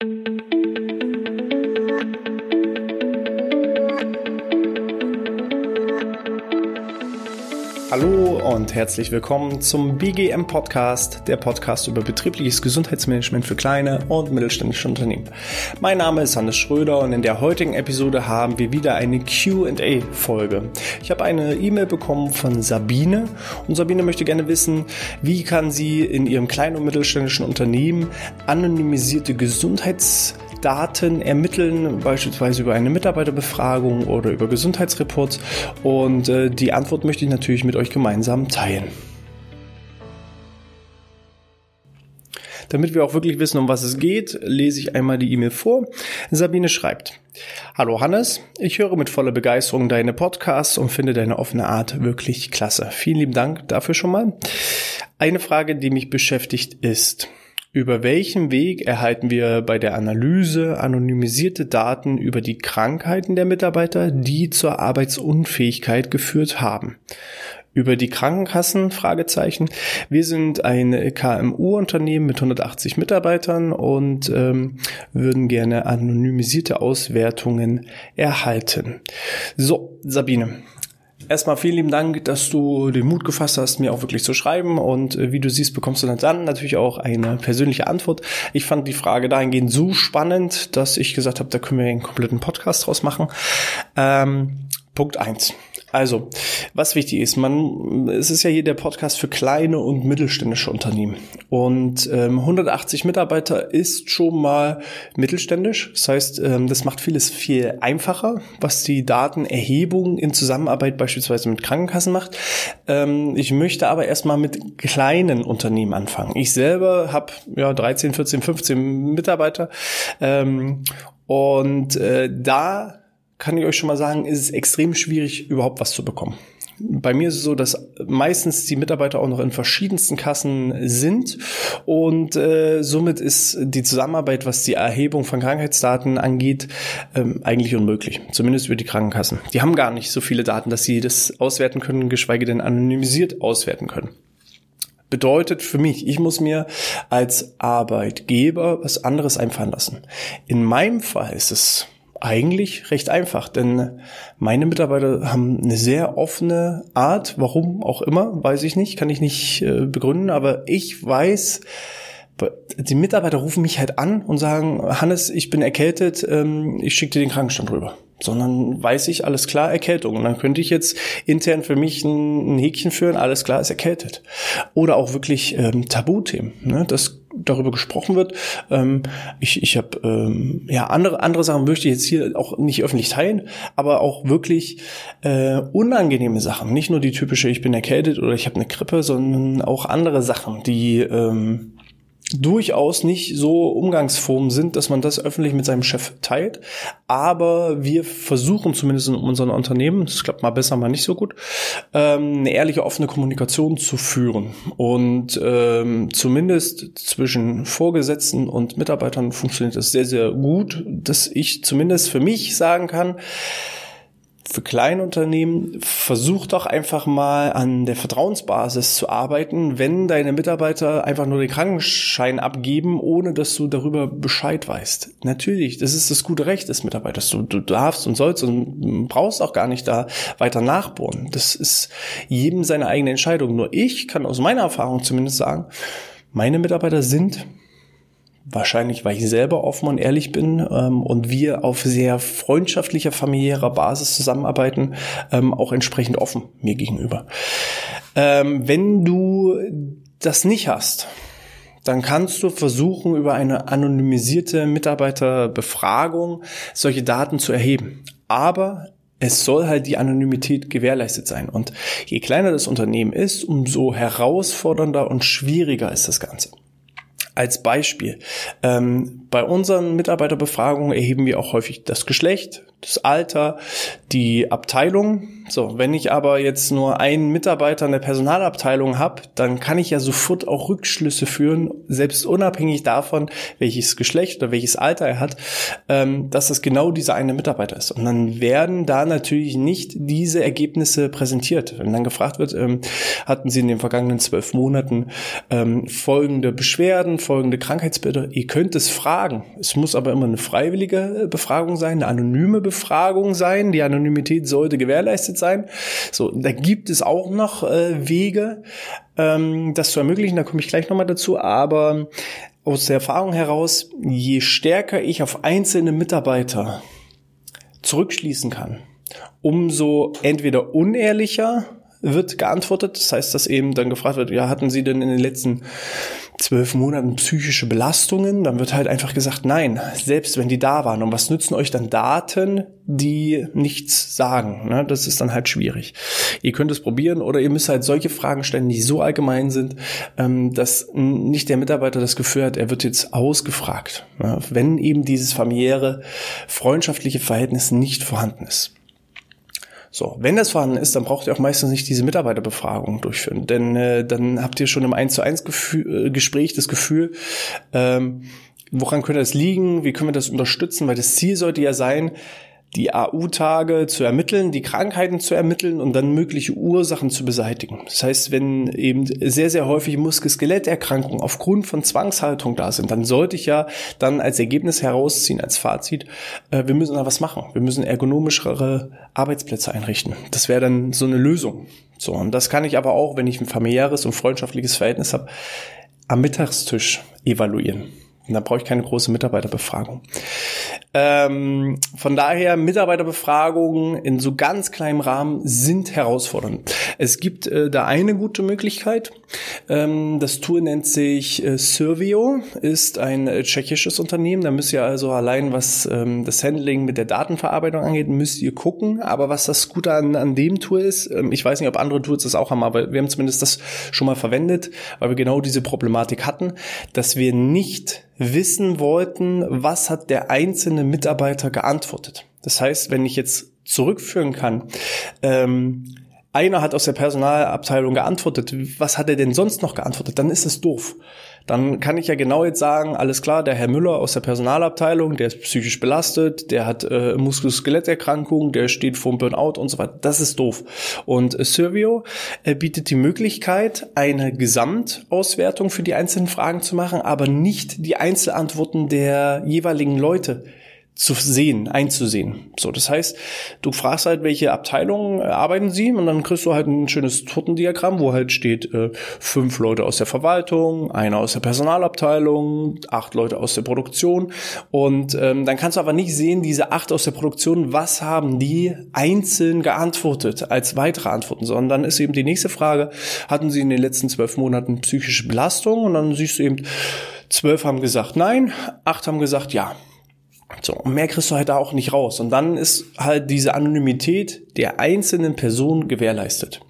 thank you Hallo und herzlich willkommen zum BGM Podcast, der Podcast über betriebliches Gesundheitsmanagement für kleine und mittelständische Unternehmen. Mein Name ist Hannes Schröder und in der heutigen Episode haben wir wieder eine Q&A Folge. Ich habe eine E-Mail bekommen von Sabine und Sabine möchte gerne wissen, wie kann sie in ihrem kleinen und mittelständischen Unternehmen anonymisierte Gesundheits Daten ermitteln, beispielsweise über eine Mitarbeiterbefragung oder über Gesundheitsreports. Und äh, die Antwort möchte ich natürlich mit euch gemeinsam teilen. Damit wir auch wirklich wissen, um was es geht, lese ich einmal die E-Mail vor. Sabine schreibt, Hallo Hannes, ich höre mit voller Begeisterung deine Podcasts und finde deine offene Art wirklich klasse. Vielen lieben Dank dafür schon mal. Eine Frage, die mich beschäftigt ist, über welchen Weg erhalten wir bei der Analyse anonymisierte Daten über die Krankheiten der Mitarbeiter, die zur Arbeitsunfähigkeit geführt haben? Über die Krankenkassen? Fragezeichen. Wir sind ein KMU-Unternehmen mit 180 Mitarbeitern und ähm, würden gerne anonymisierte Auswertungen erhalten. So, Sabine, Erstmal vielen lieben Dank, dass du den Mut gefasst hast, mir auch wirklich zu schreiben. Und äh, wie du siehst, bekommst du dann natürlich auch eine persönliche Antwort. Ich fand die Frage dahingehend so spannend, dass ich gesagt habe, da können wir einen kompletten Podcast draus machen. Ähm, Punkt eins. Also, was wichtig ist, man, es ist ja hier der Podcast für kleine und mittelständische Unternehmen. Und ähm, 180 Mitarbeiter ist schon mal mittelständisch. Das heißt, ähm, das macht vieles viel einfacher, was die Datenerhebung in Zusammenarbeit beispielsweise mit Krankenkassen macht. Ähm, ich möchte aber erstmal mit kleinen Unternehmen anfangen. Ich selber habe ja 13, 14, 15 Mitarbeiter. Ähm, und äh, da kann ich euch schon mal sagen, ist es extrem schwierig, überhaupt was zu bekommen. Bei mir ist es so, dass meistens die Mitarbeiter auch noch in verschiedensten Kassen sind und äh, somit ist die Zusammenarbeit, was die Erhebung von Krankheitsdaten angeht, ähm, eigentlich unmöglich. Zumindest über die Krankenkassen. Die haben gar nicht so viele Daten, dass sie das auswerten können, geschweige denn anonymisiert auswerten können bedeutet für mich, ich muss mir als Arbeitgeber was anderes einfallen lassen. In meinem Fall ist es eigentlich recht einfach, denn meine Mitarbeiter haben eine sehr offene Art, warum auch immer, weiß ich nicht, kann ich nicht äh, begründen, aber ich weiß, die Mitarbeiter rufen mich halt an und sagen, Hannes, ich bin erkältet, ähm, ich schicke dir den Krankenstand rüber sondern weiß ich, alles klar, Erkältung. Und dann könnte ich jetzt intern für mich ein, Häkchen führen, alles klar, ist erkältet. Oder auch wirklich ähm, Tabuthemen, ne? dass darüber gesprochen wird. Ähm, ich ich habe ähm, ja andere andere Sachen möchte ich jetzt hier auch nicht öffentlich teilen, aber auch wirklich äh, unangenehme Sachen. Nicht nur die typische, ich bin erkältet oder ich habe eine Grippe, sondern auch andere Sachen, die ähm, durchaus nicht so Umgangsformen sind, dass man das öffentlich mit seinem Chef teilt. Aber wir versuchen zumindest in unserem Unternehmen, das klappt mal besser, mal nicht so gut, ähm, eine ehrliche, offene Kommunikation zu führen. Und ähm, zumindest zwischen Vorgesetzten und Mitarbeitern funktioniert das sehr, sehr gut, dass ich zumindest für mich sagen kann, für Kleinunternehmen, versuch doch einfach mal an der Vertrauensbasis zu arbeiten, wenn deine Mitarbeiter einfach nur den Krankenschein abgeben, ohne dass du darüber Bescheid weißt. Natürlich, das ist das gute Recht des Mitarbeiters. Du, du darfst und sollst und brauchst auch gar nicht da weiter nachbohren. Das ist jedem seine eigene Entscheidung. Nur ich kann aus meiner Erfahrung zumindest sagen, meine Mitarbeiter sind Wahrscheinlich, weil ich selber offen und ehrlich bin ähm, und wir auf sehr freundschaftlicher, familiärer Basis zusammenarbeiten, ähm, auch entsprechend offen mir gegenüber. Ähm, wenn du das nicht hast, dann kannst du versuchen, über eine anonymisierte Mitarbeiterbefragung solche Daten zu erheben. Aber es soll halt die Anonymität gewährleistet sein. Und je kleiner das Unternehmen ist, umso herausfordernder und schwieriger ist das Ganze. Als Beispiel. Ähm, bei unseren Mitarbeiterbefragungen erheben wir auch häufig das Geschlecht, das Alter, die Abteilung. So, wenn ich aber jetzt nur einen Mitarbeiter in der Personalabteilung habe, dann kann ich ja sofort auch Rückschlüsse führen, selbst unabhängig davon, welches Geschlecht oder welches Alter er hat, ähm, dass es genau dieser eine Mitarbeiter ist. Und dann werden da natürlich nicht diese Ergebnisse präsentiert. Wenn dann gefragt wird, ähm, hatten Sie in den vergangenen zwölf Monaten ähm, folgende Beschwerden, folgende Krankheitsbilder. Ihr könnt es fragen. Es muss aber immer eine freiwillige äh, Befragung sein, eine anonyme Befragung sein. Die Anonymität sollte gewährleistet sein. So, da gibt es auch noch äh, Wege, ähm, das zu ermöglichen. Da komme ich gleich nochmal dazu. Aber aus der Erfahrung heraus, je stärker ich auf einzelne Mitarbeiter zurückschließen kann, umso entweder unehrlicher wird geantwortet. Das heißt, dass eben dann gefragt wird, ja, hatten Sie denn in den letzten zwölf Monaten psychische Belastungen? Dann wird halt einfach gesagt, nein, selbst wenn die da waren. Und was nützen euch dann Daten, die nichts sagen? Ne? Das ist dann halt schwierig. Ihr könnt es probieren oder ihr müsst halt solche Fragen stellen, die so allgemein sind, ähm, dass nicht der Mitarbeiter das Gefühl hat, er wird jetzt ausgefragt. Ne? Wenn eben dieses familiäre, freundschaftliche Verhältnis nicht vorhanden ist. So, wenn das vorhanden ist, dann braucht ihr auch meistens nicht diese Mitarbeiterbefragung durchführen, denn äh, dann habt ihr schon im 1 zu 1 Gefühl, äh, Gespräch das Gefühl, ähm, woran könnte das liegen, wie können wir das unterstützen, weil das Ziel sollte ja sein, die AU-Tage zu ermitteln, die Krankheiten zu ermitteln und dann mögliche Ursachen zu beseitigen. Das heißt, wenn eben sehr, sehr häufig Muskel-Skeletterkrankungen aufgrund von Zwangshaltung da sind, dann sollte ich ja dann als Ergebnis herausziehen, als Fazit, äh, wir müssen da was machen. Wir müssen ergonomischere Arbeitsplätze einrichten. Das wäre dann so eine Lösung. So, und das kann ich aber auch, wenn ich ein familiäres und freundschaftliches Verhältnis habe, am Mittagstisch evaluieren. Und da brauche ich keine große Mitarbeiterbefragung. Ähm, von daher, Mitarbeiterbefragungen in so ganz kleinem Rahmen sind herausfordernd. Es gibt äh, da eine gute Möglichkeit. Ähm, das Tool nennt sich äh, Servio, ist ein äh, tschechisches Unternehmen. Da müsst ihr also allein, was ähm, das Handling mit der Datenverarbeitung angeht, müsst ihr gucken. Aber was das Gute an, an dem Tool ist, ähm, ich weiß nicht, ob andere Tools das auch haben, aber wir haben zumindest das schon mal verwendet, weil wir genau diese Problematik hatten, dass wir nicht wissen wollten, was hat der einzelne Mitarbeiter geantwortet. Das heißt, wenn ich jetzt zurückführen kann, ähm, einer hat aus der Personalabteilung geantwortet, was hat er denn sonst noch geantwortet, dann ist es doof dann kann ich ja genau jetzt sagen, alles klar, der Herr Müller aus der Personalabteilung, der ist psychisch belastet, der hat äh, Muskel-Skeletterkrankung, der steht vor Burnout und so weiter. Das ist doof. Und äh, Servio äh, bietet die Möglichkeit, eine Gesamtauswertung für die einzelnen Fragen zu machen, aber nicht die Einzelantworten der jeweiligen Leute zu sehen, einzusehen. So, das heißt, du fragst halt, welche Abteilungen äh, arbeiten sie und dann kriegst du halt ein schönes Tortendiagramm, wo halt steht äh, fünf Leute aus der Verwaltung, einer aus der Personalabteilung, acht Leute aus der Produktion und ähm, dann kannst du aber nicht sehen, diese acht aus der Produktion, was haben die einzeln geantwortet als weitere Antworten, sondern dann ist eben die nächste Frage, hatten sie in den letzten zwölf Monaten psychische Belastung und dann siehst du eben, zwölf haben gesagt nein, acht haben gesagt ja. So, und mehr kriegst du halt da auch nicht raus. Und dann ist halt diese Anonymität der einzelnen Person gewährleistet.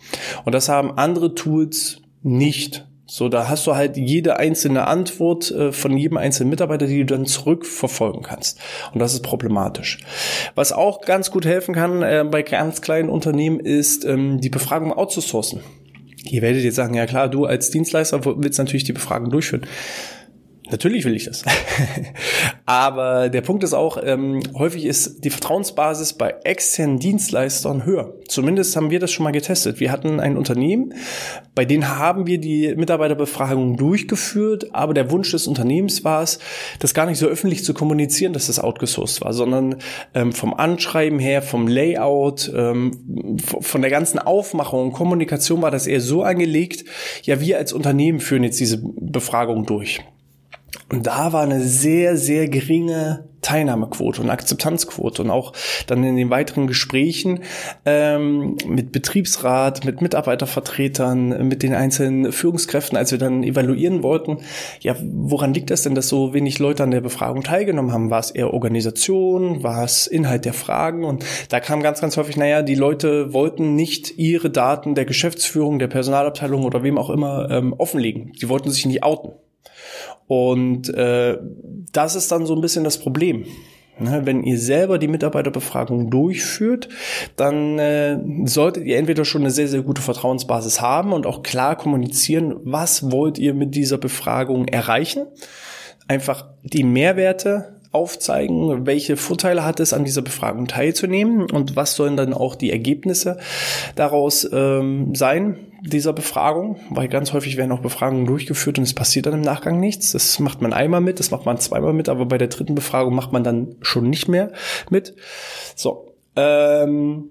Und das haben andere Tools nicht. So, da hast du halt jede einzelne Antwort äh, von jedem einzelnen Mitarbeiter, die du dann zurückverfolgen kannst. Und das ist problematisch. Was auch ganz gut helfen kann äh, bei ganz kleinen Unternehmen ist, ähm, die Befragung outzusourcen. Ihr werdet jetzt sagen, ja klar, du als Dienstleister willst natürlich die Befragung durchführen. Natürlich will ich das. Aber der Punkt ist auch, ähm, häufig ist die Vertrauensbasis bei externen Dienstleistern höher. Zumindest haben wir das schon mal getestet. Wir hatten ein Unternehmen, bei denen haben wir die Mitarbeiterbefragung durchgeführt, aber der Wunsch des Unternehmens war es, das gar nicht so öffentlich zu kommunizieren, dass das outgesourced war, sondern ähm, vom Anschreiben her, vom Layout, ähm, von der ganzen Aufmachung und Kommunikation war das eher so angelegt, ja, wir als Unternehmen führen jetzt diese Befragung durch. Und da war eine sehr, sehr geringe Teilnahmequote und Akzeptanzquote und auch dann in den weiteren Gesprächen ähm, mit Betriebsrat, mit Mitarbeitervertretern, mit den einzelnen Führungskräften, als wir dann evaluieren wollten, ja, woran liegt das denn, dass so wenig Leute an der Befragung teilgenommen haben? War es eher Organisation? War es Inhalt der Fragen? Und da kam ganz, ganz häufig, naja, die Leute wollten nicht ihre Daten der Geschäftsführung, der Personalabteilung oder wem auch immer ähm, offenlegen. Die wollten sich nicht outen. Und äh, das ist dann so ein bisschen das Problem. Ne, wenn ihr selber die Mitarbeiterbefragung durchführt, dann äh, solltet ihr entweder schon eine sehr, sehr gute Vertrauensbasis haben und auch klar kommunizieren, was wollt ihr mit dieser Befragung erreichen. Einfach die Mehrwerte aufzeigen, welche Vorteile hat es, an dieser Befragung teilzunehmen und was sollen dann auch die Ergebnisse daraus ähm, sein, dieser Befragung, weil ganz häufig werden auch Befragungen durchgeführt und es passiert dann im Nachgang nichts. Das macht man einmal mit, das macht man zweimal mit, aber bei der dritten Befragung macht man dann schon nicht mehr mit. So. Ähm,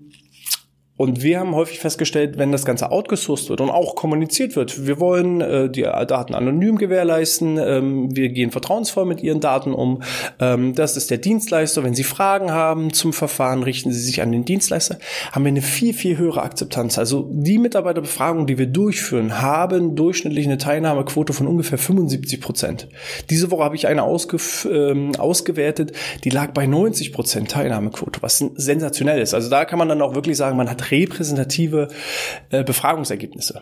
und wir haben häufig festgestellt, wenn das Ganze outgesourced wird und auch kommuniziert wird, wir wollen äh, die Daten anonym gewährleisten, ähm, wir gehen vertrauensvoll mit ihren Daten um, ähm, das ist der Dienstleister, wenn Sie Fragen haben zum Verfahren, richten Sie sich an den Dienstleister, haben wir eine viel, viel höhere Akzeptanz. Also die Mitarbeiterbefragungen, die wir durchführen, haben durchschnittlich eine Teilnahmequote von ungefähr 75 Prozent. Diese Woche habe ich eine ausge ähm, ausgewertet, die lag bei 90 Prozent Teilnahmequote, was sensationell ist. Also da kann man dann auch wirklich sagen, man hat repräsentative äh, Befragungsergebnisse.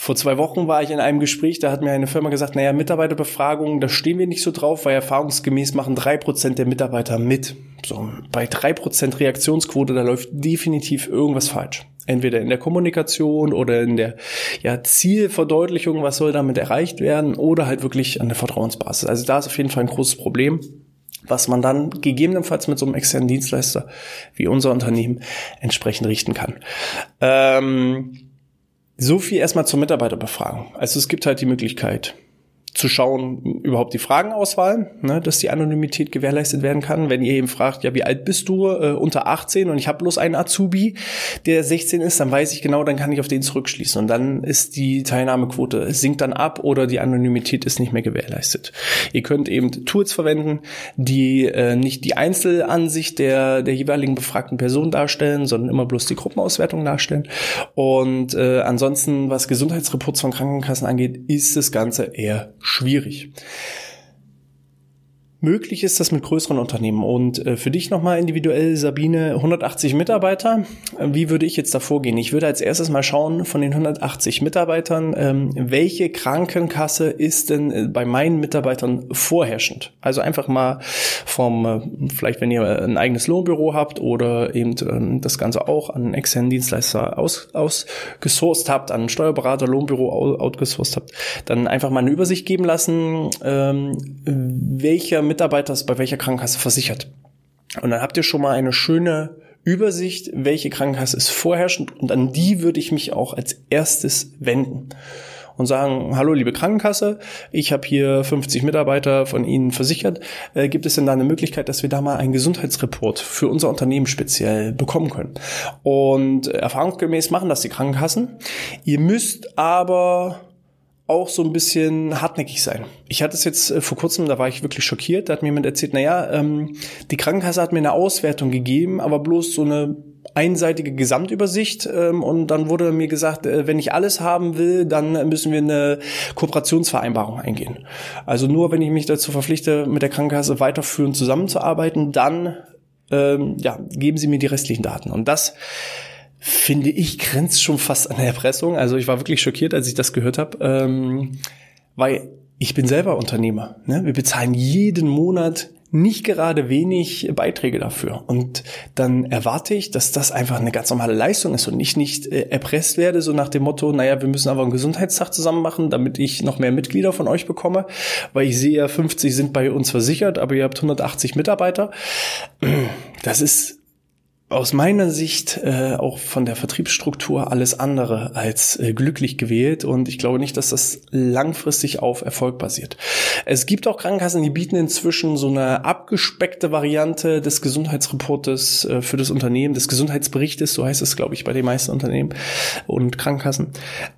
Vor zwei Wochen war ich in einem Gespräch, da hat mir eine Firma gesagt, naja, Mitarbeiterbefragungen, da stehen wir nicht so drauf, weil erfahrungsgemäß machen drei Prozent der Mitarbeiter mit. So, bei drei Prozent Reaktionsquote, da läuft definitiv irgendwas falsch. Entweder in der Kommunikation oder in der ja, Zielverdeutlichung, was soll damit erreicht werden, oder halt wirklich an der Vertrauensbasis. Also da ist auf jeden Fall ein großes Problem was man dann gegebenenfalls mit so einem externen Dienstleister wie unser Unternehmen entsprechend richten kann. Ähm, so viel erstmal zur Mitarbeiterbefragung. Also es gibt halt die Möglichkeit, zu schauen, überhaupt die Fragenauswahl, ne, dass die Anonymität gewährleistet werden kann. Wenn ihr eben fragt, ja, wie alt bist du, äh, unter 18 und ich habe bloß einen Azubi, der 16 ist, dann weiß ich genau, dann kann ich auf den zurückschließen. Und dann ist die Teilnahmequote, sinkt dann ab oder die Anonymität ist nicht mehr gewährleistet. Ihr könnt eben Tools verwenden, die äh, nicht die Einzelansicht der, der jeweiligen befragten Person darstellen, sondern immer bloß die Gruppenauswertung darstellen. Und äh, ansonsten, was Gesundheitsreports von Krankenkassen angeht, ist das Ganze eher schwierig. Möglich ist das mit größeren Unternehmen. Und äh, für dich nochmal individuell, Sabine, 180 Mitarbeiter. Äh, wie würde ich jetzt da vorgehen? Ich würde als erstes mal schauen von den 180 Mitarbeitern, ähm, welche Krankenkasse ist denn äh, bei meinen Mitarbeitern vorherrschend? Also einfach mal vom, vielleicht wenn ihr ein eigenes Lohnbüro habt oder eben ähm, das Ganze auch an externen Dienstleister aus, ausgesourced habt, an Steuerberater, Lohnbüro outgesourced habt, dann einfach mal eine Übersicht geben lassen, ähm, welcher Mitarbeiter bei welcher Krankenkasse versichert. Und dann habt ihr schon mal eine schöne Übersicht, welche Krankenkasse ist vorherrschend und an die würde ich mich auch als erstes wenden und sagen, hallo liebe Krankenkasse, ich habe hier 50 Mitarbeiter von Ihnen versichert. Äh, gibt es denn da eine Möglichkeit, dass wir da mal einen Gesundheitsreport für unser Unternehmen speziell bekommen können? Und erfahrungsgemäß machen das die Krankenkassen. Ihr müsst aber auch so ein bisschen hartnäckig sein. Ich hatte es jetzt äh, vor kurzem, da war ich wirklich schockiert, da hat mir jemand erzählt, naja, ähm, die Krankenkasse hat mir eine Auswertung gegeben, aber bloß so eine einseitige Gesamtübersicht ähm, und dann wurde mir gesagt, äh, wenn ich alles haben will, dann müssen wir eine Kooperationsvereinbarung eingehen. Also nur wenn ich mich dazu verpflichte, mit der Krankenkasse weiterführend zusammenzuarbeiten, dann ähm, ja, geben sie mir die restlichen Daten. Und das finde ich, grenzt schon fast an Erpressung. Also ich war wirklich schockiert, als ich das gehört habe, ähm, weil ich bin selber Unternehmer. Ne? Wir bezahlen jeden Monat nicht gerade wenig Beiträge dafür. Und dann erwarte ich, dass das einfach eine ganz normale Leistung ist und ich nicht äh, erpresst werde, so nach dem Motto, naja, wir müssen aber einen Gesundheitstag zusammen machen, damit ich noch mehr Mitglieder von euch bekomme, weil ich sehe ja, 50 sind bei uns versichert, aber ihr habt 180 Mitarbeiter. Das ist aus meiner Sicht äh, auch von der Vertriebsstruktur alles andere als äh, glücklich gewählt und ich glaube nicht, dass das langfristig auf Erfolg basiert. Es gibt auch Krankenkassen, die bieten inzwischen so eine abgespeckte Variante des Gesundheitsreportes äh, für das Unternehmen, des Gesundheitsberichtes, so heißt es, glaube ich, bei den meisten Unternehmen und Krankenkassen,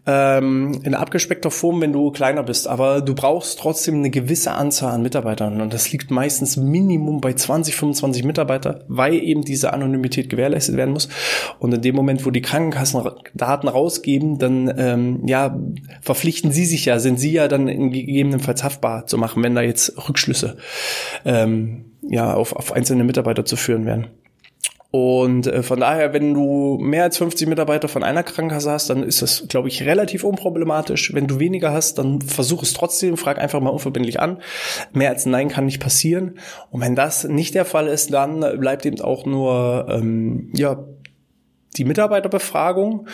ähm, in abgespeckter Form, wenn du kleiner bist. Aber du brauchst trotzdem eine gewisse Anzahl an Mitarbeitern und das liegt meistens Minimum bei 20, 25 Mitarbeiter, weil eben diese Anonymität Qualität gewährleistet werden muss. Und in dem Moment, wo die Krankenkassen Daten rausgeben, dann ähm, ja verpflichten sie sich ja, sind sie ja dann gegebenenfalls haftbar zu machen, wenn da jetzt Rückschlüsse ähm, ja auf, auf einzelne Mitarbeiter zu führen werden. Und äh, von daher, wenn du mehr als 50 Mitarbeiter von einer Krankenkasse hast, dann ist das, glaube ich, relativ unproblematisch. Wenn du weniger hast, dann versuch es trotzdem, frag einfach mal unverbindlich an. Mehr als Nein kann nicht passieren. Und wenn das nicht der Fall ist, dann bleibt eben auch nur ähm, ja die Mitarbeiterbefragung.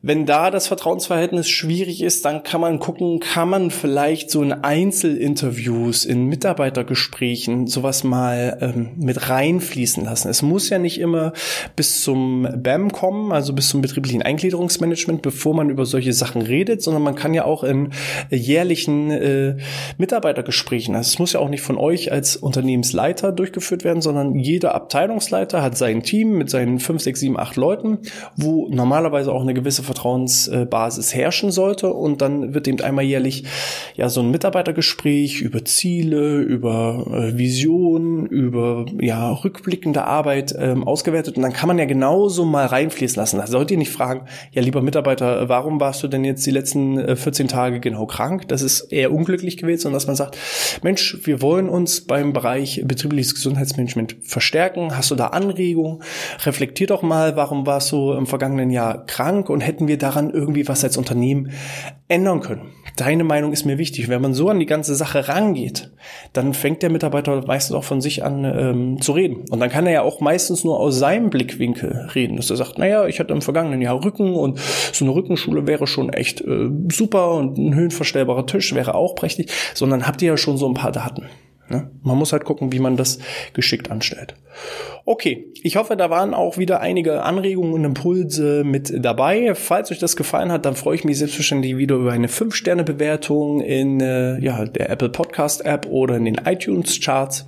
Wenn da das Vertrauensverhältnis schwierig ist, dann kann man gucken, kann man vielleicht so in Einzelinterviews, in Mitarbeitergesprächen sowas mal ähm, mit reinfließen lassen. Es muss ja nicht immer bis zum BAM kommen, also bis zum betrieblichen Eingliederungsmanagement, bevor man über solche Sachen redet, sondern man kann ja auch in jährlichen äh, Mitarbeitergesprächen, also es muss ja auch nicht von euch als Unternehmensleiter durchgeführt werden, sondern jeder Abteilungsleiter hat sein Team mit seinen fünf, sechs, sieben, acht Leuten, wo normalerweise auch eine gewisse Vertrauensbasis herrschen sollte. Und dann wird eben einmal jährlich ja so ein Mitarbeitergespräch über Ziele, über äh, Visionen, über ja rückblickende Arbeit ähm, ausgewertet. Und dann kann man ja genauso mal reinfließen lassen. Da sollt ihr nicht fragen, ja lieber Mitarbeiter, warum warst du denn jetzt die letzten äh, 14 Tage genau krank? Das ist eher unglücklich gewesen, sondern dass man sagt, Mensch, wir wollen uns beim Bereich betriebliches Gesundheitsmanagement verstärken. Hast du da Anregungen? Reflektier doch mal, warum warst du im vergangenen Jahr krank und hätten wir daran irgendwie was als Unternehmen ändern können. Deine Meinung ist mir wichtig. Wenn man so an die ganze Sache rangeht, dann fängt der Mitarbeiter meistens auch von sich an ähm, zu reden. Und dann kann er ja auch meistens nur aus seinem Blickwinkel reden, dass er sagt, naja, ich hatte im vergangenen Jahr Rücken und so eine Rückenschule wäre schon echt äh, super und ein höhenverstellbarer Tisch wäre auch prächtig, sondern habt ihr ja schon so ein paar Daten. Ne? Man muss halt gucken, wie man das geschickt anstellt. Okay, ich hoffe, da waren auch wieder einige Anregungen und Impulse mit dabei. Falls euch das gefallen hat, dann freue ich mich selbstverständlich wieder über eine 5-Sterne-Bewertung in äh, ja, der Apple Podcast App oder in den iTunes Charts.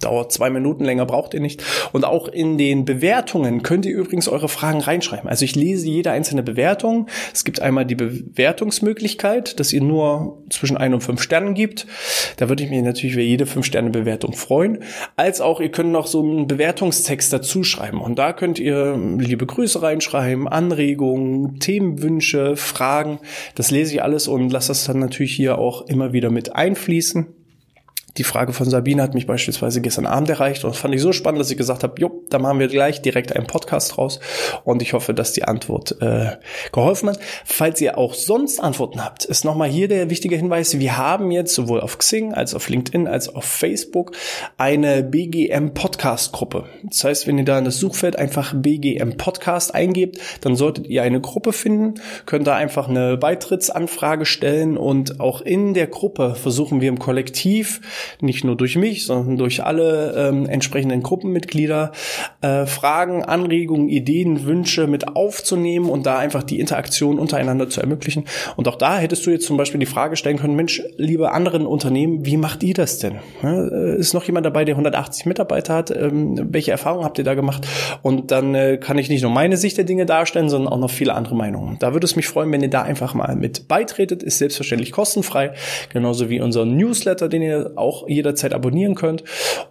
Dauert zwei Minuten länger, braucht ihr nicht. Und auch in den Bewertungen könnt ihr übrigens eure Fragen reinschreiben. Also ich lese jede einzelne Bewertung. Es gibt einmal die Bewertungsmöglichkeit, dass ihr nur zwischen ein und fünf Sternen gibt. Da würde ich mich natürlich über jede fünf Sterne Bewertung freuen. Als auch ihr könnt noch so einen Bewertungstext dazu schreiben. Und da könnt ihr liebe Grüße reinschreiben, Anregungen, Themenwünsche, Fragen. Das lese ich alles und lasse das dann natürlich hier auch immer wieder mit einfließen. Die Frage von Sabine hat mich beispielsweise gestern Abend erreicht und fand ich so spannend, dass ich gesagt habe, jo, da machen wir gleich direkt einen Podcast raus und ich hoffe, dass die Antwort äh, geholfen hat. Falls ihr auch sonst Antworten habt, ist nochmal hier der wichtige Hinweis, wir haben jetzt sowohl auf Xing als auf LinkedIn als auf Facebook eine BGM Podcast Gruppe. Das heißt, wenn ihr da in das Suchfeld einfach BGM Podcast eingebt, dann solltet ihr eine Gruppe finden, könnt da einfach eine Beitrittsanfrage stellen und auch in der Gruppe versuchen wir im Kollektiv nicht nur durch mich, sondern durch alle ähm, entsprechenden Gruppenmitglieder äh, Fragen, Anregungen, Ideen, Wünsche mit aufzunehmen und da einfach die Interaktion untereinander zu ermöglichen. Und auch da hättest du jetzt zum Beispiel die Frage stellen können, Mensch, liebe anderen Unternehmen, wie macht ihr das denn? Äh, ist noch jemand dabei, der 180 Mitarbeiter hat? Ähm, welche Erfahrungen habt ihr da gemacht? Und dann äh, kann ich nicht nur meine Sicht der Dinge darstellen, sondern auch noch viele andere Meinungen. Da würde es mich freuen, wenn ihr da einfach mal mit beitretet. Ist selbstverständlich kostenfrei, genauso wie unser Newsletter, den ihr auch auch jederzeit abonnieren könnt.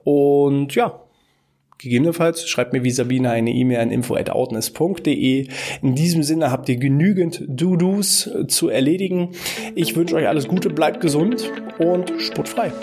Und ja, Gegebenenfalls schreibt mir wie Sabine eine E-Mail an info.outness.de. In diesem Sinne habt ihr genügend Do-Dos zu erledigen. Ich wünsche euch alles Gute, bleibt gesund und sportfrei.